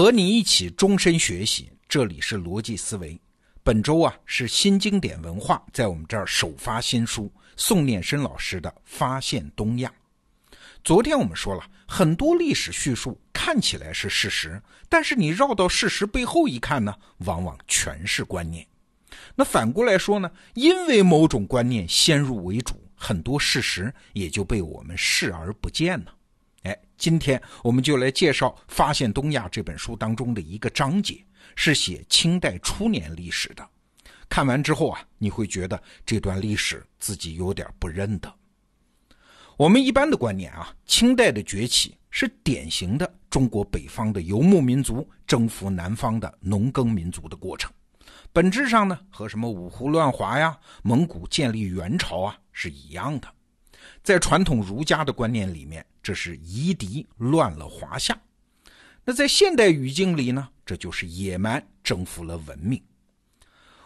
和你一起终身学习，这里是逻辑思维。本周啊是新经典文化在我们这儿首发新书宋念生老师的《发现东亚》。昨天我们说了很多历史叙述看起来是事实，但是你绕到事实背后一看呢，往往全是观念。那反过来说呢，因为某种观念先入为主，很多事实也就被我们视而不见了。哎，今天我们就来介绍《发现东亚》这本书当中的一个章节，是写清代初年历史的。看完之后啊，你会觉得这段历史自己有点不认得。我们一般的观念啊，清代的崛起是典型的中国北方的游牧民族征服南方的农耕民族的过程，本质上呢，和什么五胡乱华呀、蒙古建立元朝啊是一样的。在传统儒家的观念里面，这是夷狄乱了华夏；那在现代语境里呢，这就是野蛮征服了文明。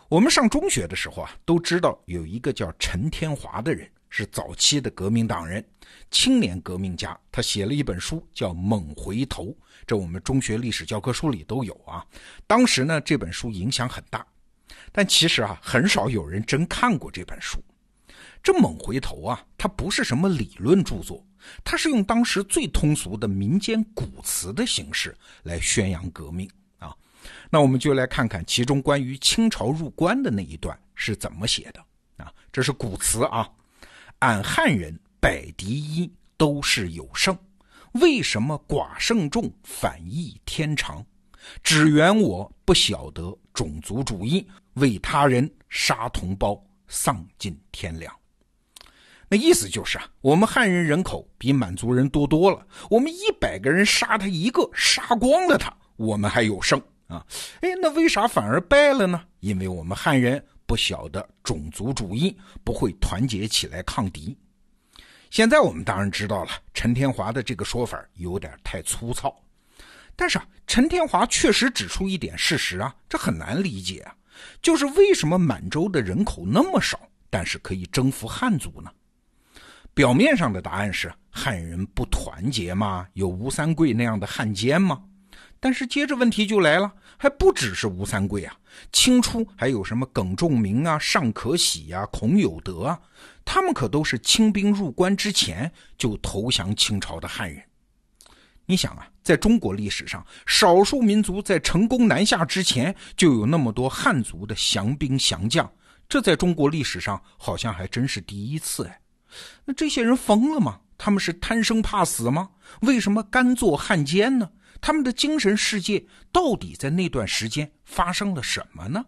我们上中学的时候啊，都知道有一个叫陈天华的人，是早期的革命党人、青年革命家。他写了一本书叫《猛回头》，这我们中学历史教科书里都有啊。当时呢，这本书影响很大，但其实啊，很少有人真看过这本书。这猛回头啊，它不是什么理论著作，它是用当时最通俗的民间古词的形式来宣扬革命啊。那我们就来看看其中关于清朝入关的那一段是怎么写的啊。这是古词啊，俺汉人百敌一，都是有胜，为什么寡胜众，反义天长？只缘我不晓得种族主义，为他人杀同胞，丧尽天良。那意思就是啊，我们汉人人口比满族人多多了，我们一百个人杀他一个，杀光了他，我们还有胜啊！哎，那为啥反而败了呢？因为我们汉人不晓得种族主义，不会团结起来抗敌。现在我们当然知道了，陈天华的这个说法有点太粗糙，但是啊，陈天华确实指出一点事实啊，这很难理解啊，就是为什么满洲的人口那么少，但是可以征服汉族呢？表面上的答案是汉人不团结吗？有吴三桂那样的汉奸吗？但是接着问题就来了，还不只是吴三桂啊，清初还有什么耿仲明啊、尚可喜呀、孔有德啊，他们可都是清兵入关之前就投降清朝的汉人。你想啊，在中国历史上，少数民族在成功南下之前就有那么多汉族的降兵降将，这在中国历史上好像还真是第一次哎。那这些人疯了吗？他们是贪生怕死吗？为什么甘做汉奸呢？他们的精神世界到底在那段时间发生了什么呢？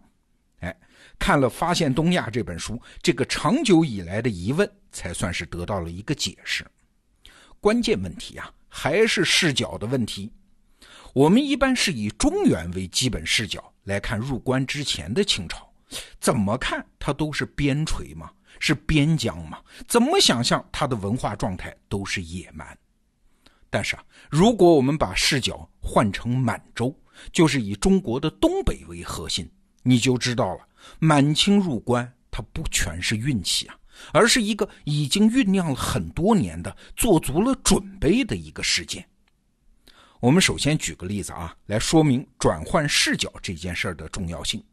哎，看了《发现东亚》这本书，这个长久以来的疑问才算是得到了一个解释。关键问题啊，还是视角的问题。我们一般是以中原为基本视角来看入关之前的清朝，怎么看它都是边陲嘛。是边疆嘛？怎么想象它的文化状态都是野蛮。但是啊，如果我们把视角换成满洲，就是以中国的东北为核心，你就知道了，满清入关它不全是运气啊，而是一个已经酝酿了很多年的、做足了准备的一个事件。我们首先举个例子啊，来说明转换视角这件事儿的重要性。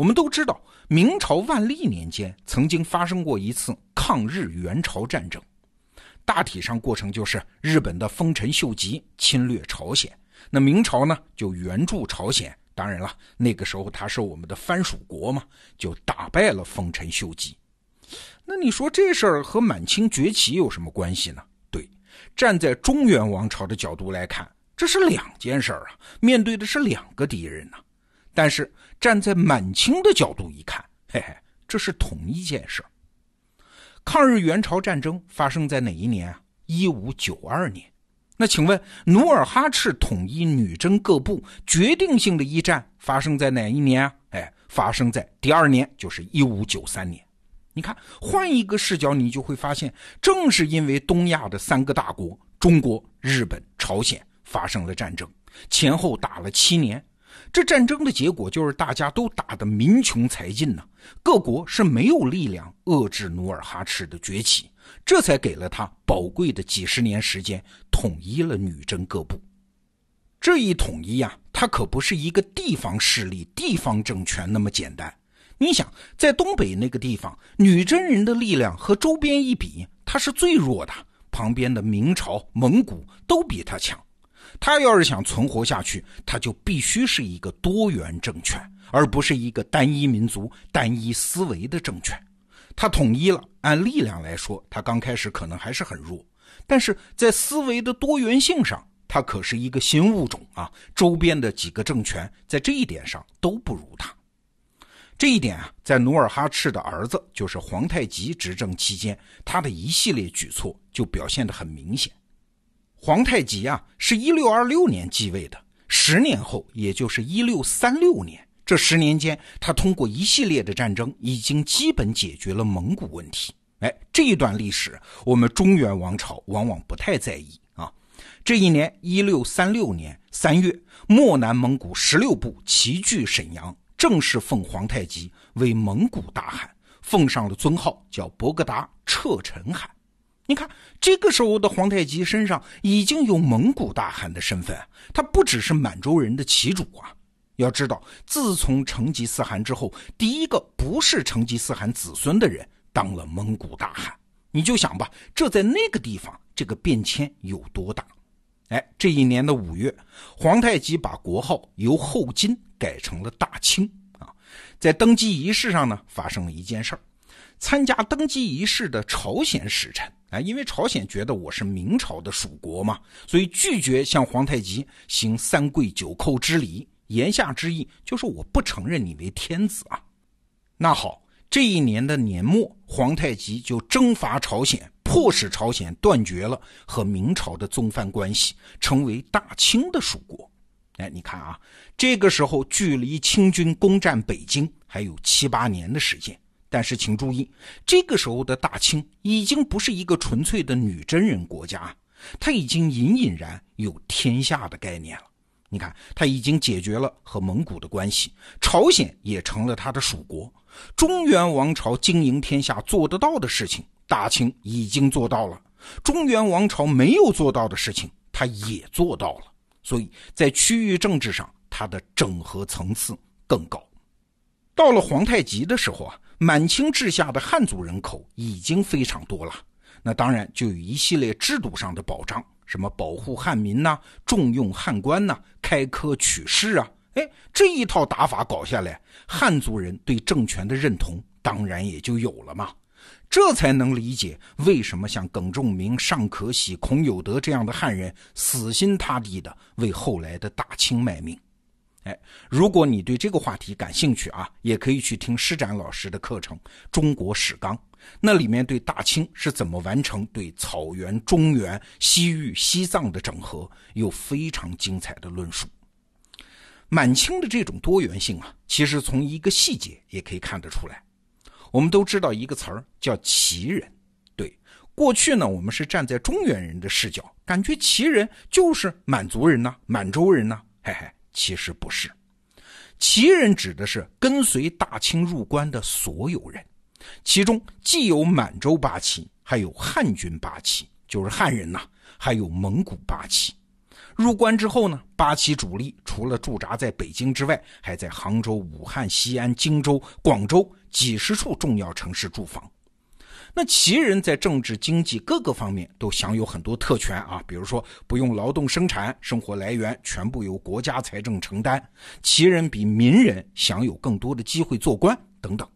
我们都知道，明朝万历年间曾经发生过一次抗日援朝战争，大体上过程就是日本的丰臣秀吉侵略朝鲜，那明朝呢就援助朝鲜。当然了，那个时候他是我们的藩属国嘛，就打败了丰臣秀吉。那你说这事儿和满清崛起有什么关系呢？对，站在中原王朝的角度来看，这是两件事儿啊，面对的是两个敌人呢。但是站在满清的角度一看，嘿嘿，这是同一件事。抗日援朝战争发生在哪一年啊？一五九二年。那请问努尔哈赤统一女真各部决定性的一战发生在哪一年啊？哎，发生在第二年，就是一五九三年。你看，换一个视角，你就会发现，正是因为东亚的三个大国——中国、日本、朝鲜发生了战争，前后打了七年。这战争的结果就是大家都打得民穷财尽呐，各国是没有力量遏制努尔哈赤的崛起，这才给了他宝贵的几十年时间，统一了女真各部。这一统一啊，它可不是一个地方势力、地方政权那么简单。你想，在东北那个地方，女真人的力量和周边一比，他是最弱的。旁边的明朝、蒙古都比他强。他要是想存活下去，他就必须是一个多元政权，而不是一个单一民族、单一思维的政权。他统一了，按力量来说，他刚开始可能还是很弱，但是在思维的多元性上，他可是一个新物种啊！周边的几个政权在这一点上都不如他。这一点啊，在努尔哈赤的儿子，就是皇太极执政期间，他的一系列举措就表现得很明显。皇太极啊，是一六二六年继位的，十年后，也就是一六三六年，这十年间，他通过一系列的战争，已经基本解决了蒙古问题。哎，这一段历史，我们中原王朝往往不太在意啊。这一年，一六三六年三月，漠南蒙古十六部齐聚沈阳。正式奉皇太极为蒙古大汗，奉上了尊号，叫博格达彻臣汗。你看，这个时候的皇太极身上已经有蒙古大汗的身份，他不只是满洲人的旗主啊。要知道，自从成吉思汗之后，第一个不是成吉思汗子孙的人当了蒙古大汗。你就想吧，这在那个地方，这个变迁有多大？哎，这一年的五月，皇太极把国号由后金。改成了大清啊，在登基仪式上呢，发生了一件事儿。参加登基仪式的朝鲜使臣啊，因为朝鲜觉得我是明朝的属国嘛，所以拒绝向皇太极行三跪九叩之礼。言下之意就是我不承认你为天子啊。那好，这一年的年末，皇太极就征伐朝鲜，迫使朝鲜断绝了和明朝的宗藩关系，成为大清的属国。哎，你看啊，这个时候距离清军攻占北京还有七八年的时间。但是请注意，这个时候的大清已经不是一个纯粹的女真人国家，它已经隐隐然有天下的概念了。你看，它已经解决了和蒙古的关系，朝鲜也成了它的属国。中原王朝经营天下做得到的事情，大清已经做到了；中原王朝没有做到的事情，它也做到了。所以在区域政治上，它的整合层次更高。到了皇太极的时候啊，满清治下的汉族人口已经非常多了，那当然就有一系列制度上的保障，什么保护汉民呐，重用汉官呐，开科取士啊，哎，这一套打法搞下来，汉族人对政权的认同当然也就有了嘛。这才能理解为什么像耿仲明、尚可喜、孔有德这样的汉人死心塌地的为后来的大清卖命。哎，如果你对这个话题感兴趣啊，也可以去听施展老师的课程《中国史纲》，那里面对大清是怎么完成对草原、中原、西域、西藏的整合有非常精彩的论述。满清的这种多元性啊，其实从一个细节也可以看得出来。我们都知道一个词儿叫旗人，对，过去呢，我们是站在中原人的视角，感觉旗人就是满族人呐，满洲人呐，嘿嘿，其实不是，旗人指的是跟随大清入关的所有人，其中既有满洲八旗，还有汉军八旗，就是汉人呐，还有蒙古八旗。入关之后呢，八旗主力除了驻扎在北京之外，还在杭州、武汉、西安、荆州、广州。几十处重要城市驻防，那旗人在政治、经济各个方面都享有很多特权啊，比如说不用劳动生产，生活来源全部由国家财政承担，旗人比民人享有更多的机会做官等等。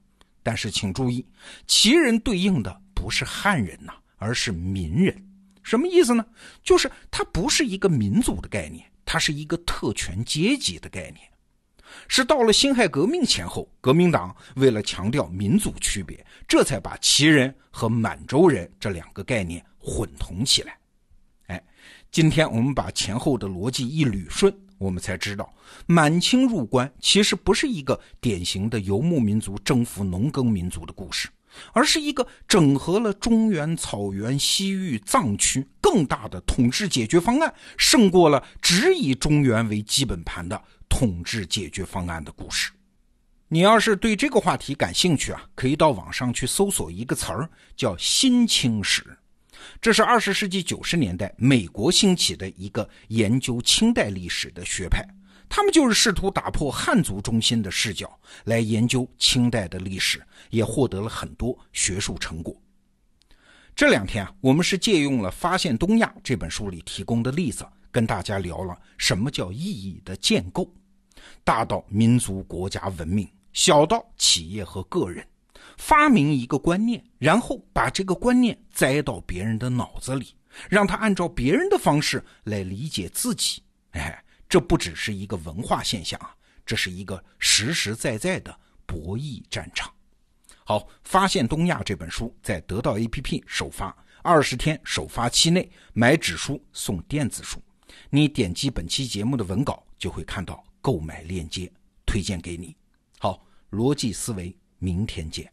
但是请注意，旗人对应的不是汉人呐，而是民人。什么意思呢？就是它不是一个民族的概念，它是一个特权阶级的概念。是到了辛亥革命前后，革命党为了强调民族区别，这才把旗人和满洲人这两个概念混同起来。哎，今天我们把前后的逻辑一捋顺，我们才知道，满清入关其实不是一个典型的游牧民族征服农耕民族的故事，而是一个整合了中原、草原、西域、藏区更大的统治解决方案，胜过了只以中原为基本盘的。统治解决方案的故事，你要是对这个话题感兴趣啊，可以到网上去搜索一个词儿，叫“新清史”。这是二十世纪九十年代美国兴起的一个研究清代历史的学派，他们就是试图打破汉族中心的视角来研究清代的历史，也获得了很多学术成果。这两天啊，我们是借用了《发现东亚》这本书里提供的例子，跟大家聊了什么叫意义的建构，大到民族国家文明，小到企业和个人。发明一个观念，然后把这个观念栽到别人的脑子里，让他按照别人的方式来理解自己。哎，这不只是一个文化现象啊，这是一个实实在在的博弈战场。好，发现东亚这本书在得到 APP 首发，二十天首发期内买纸书送电子书。你点击本期节目的文稿就会看到购买链接，推荐给你。好，逻辑思维，明天见。